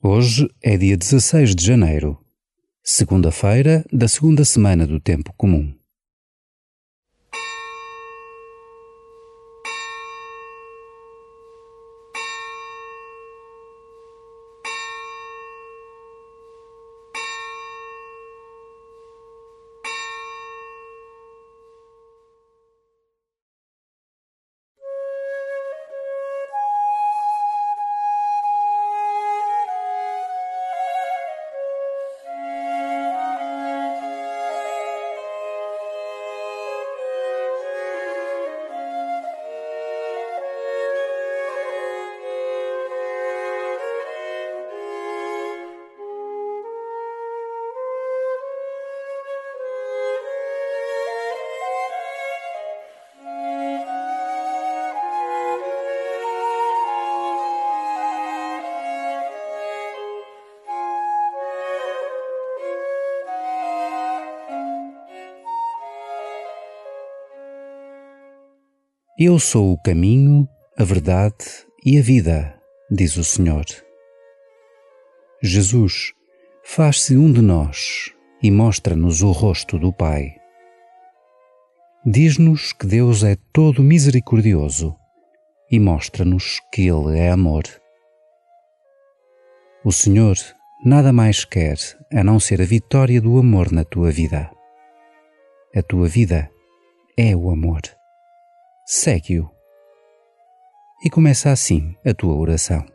Hoje é dia 16 de janeiro, segunda-feira da segunda semana do Tempo Comum. Eu sou o caminho, a verdade e a vida, diz o Senhor. Jesus faz-se um de nós e mostra-nos o rosto do Pai. Diz-nos que Deus é todo misericordioso e mostra-nos que Ele é amor. O Senhor nada mais quer a não ser a vitória do amor na tua vida. A tua vida é o amor segue-o. E começa assim a tua oração.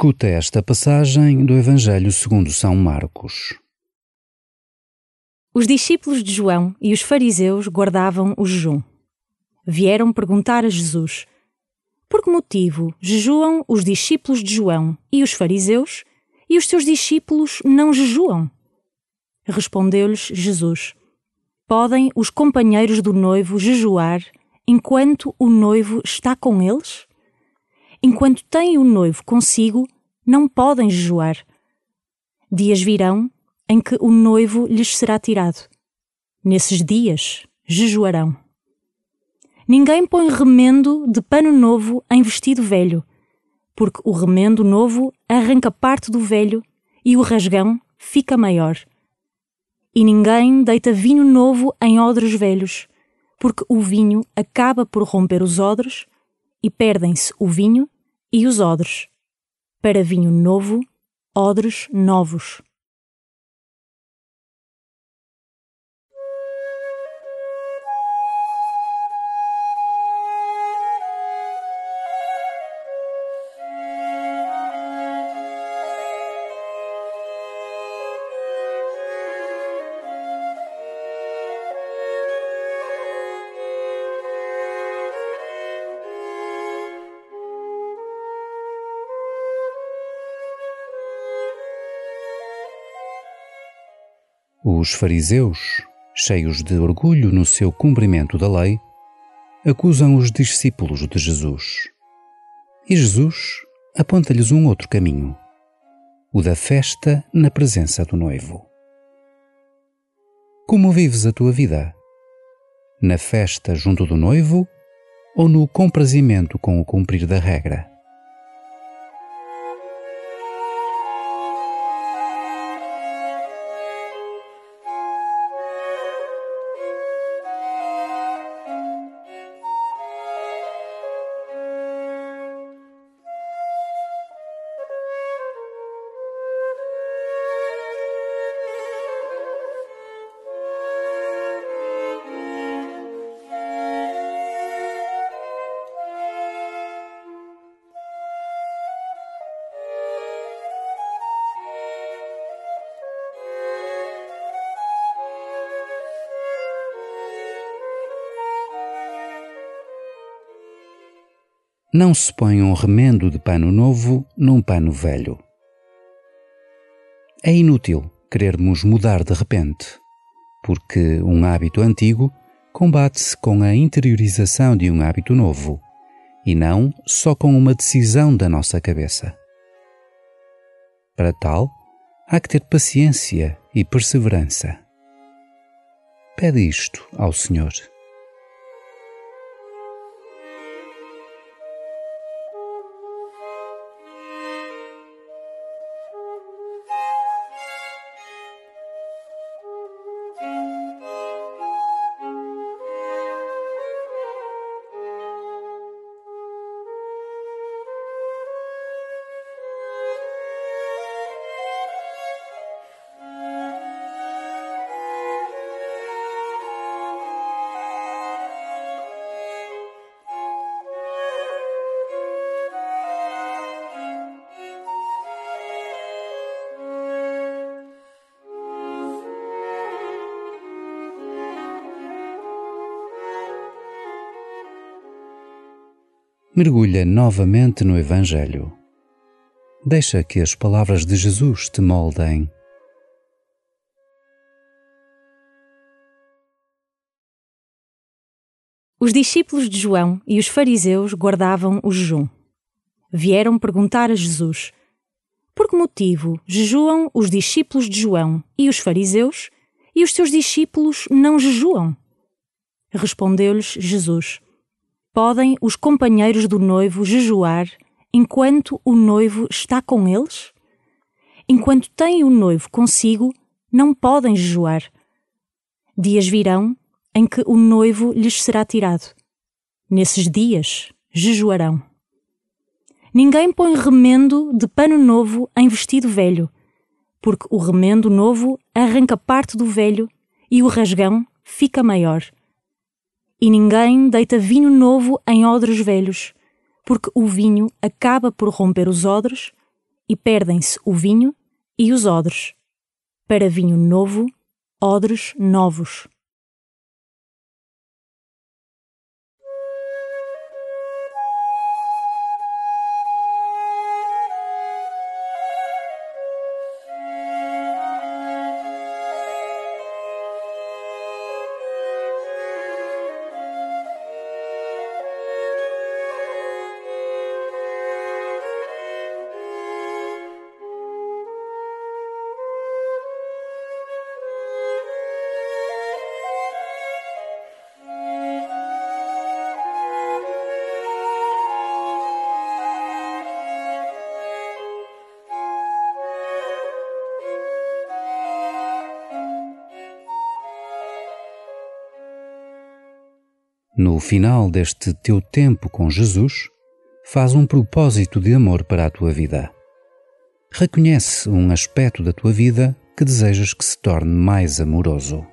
Escuta esta passagem do Evangelho segundo São Marcos. Os discípulos de João e os fariseus guardavam o jejum. Vieram perguntar a Jesus: Por que motivo jejuam os discípulos de João e os fariseus, e os seus discípulos não jejuam? Respondeu-lhes Jesus: Podem os companheiros do noivo jejuar enquanto o noivo está com eles? Enquanto têm o noivo consigo, não podem jejuar. Dias virão em que o noivo lhes será tirado. Nesses dias jejuarão. Ninguém põe remendo de pano novo em vestido velho, porque o remendo novo arranca parte do velho e o rasgão fica maior. E ninguém deita vinho novo em odres velhos, porque o vinho acaba por romper os odres e perdem-se o vinho e os odres. Para vinho novo, odres novos. Os fariseus, cheios de orgulho no seu cumprimento da lei, acusam os discípulos de Jesus. E Jesus aponta-lhes um outro caminho, o da festa na presença do noivo. Como vives a tua vida? Na festa junto do noivo ou no comprazimento com o cumprir da regra? Não se põe um remendo de pano novo num pano velho. É inútil querermos mudar de repente, porque um hábito antigo combate-se com a interiorização de um hábito novo e não só com uma decisão da nossa cabeça. Para tal, há que ter paciência e perseverança. Pede isto ao Senhor. Mergulha novamente no Evangelho. Deixa que as palavras de Jesus te moldem. Os discípulos de João e os fariseus guardavam o jejum. Vieram perguntar a Jesus: Por que motivo jejuam os discípulos de João e os fariseus, e os teus discípulos não jejuam? Respondeu-lhes Jesus: Podem os companheiros do noivo jejuar enquanto o noivo está com eles? Enquanto têm o noivo consigo, não podem jejuar. Dias virão em que o noivo lhes será tirado. Nesses dias jejuarão. Ninguém põe remendo de pano novo em vestido velho, porque o remendo novo arranca parte do velho e o rasgão fica maior. E ninguém deita vinho novo em odres velhos, porque o vinho acaba por romper os odres e perdem-se o vinho e os odres. Para vinho novo, odres novos. No final deste teu tempo com Jesus, faz um propósito de amor para a tua vida. Reconhece um aspecto da tua vida que desejas que se torne mais amoroso.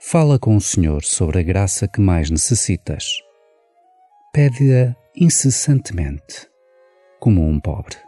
Fala com o Senhor sobre a graça que mais necessitas. Pede-a incessantemente, como um pobre.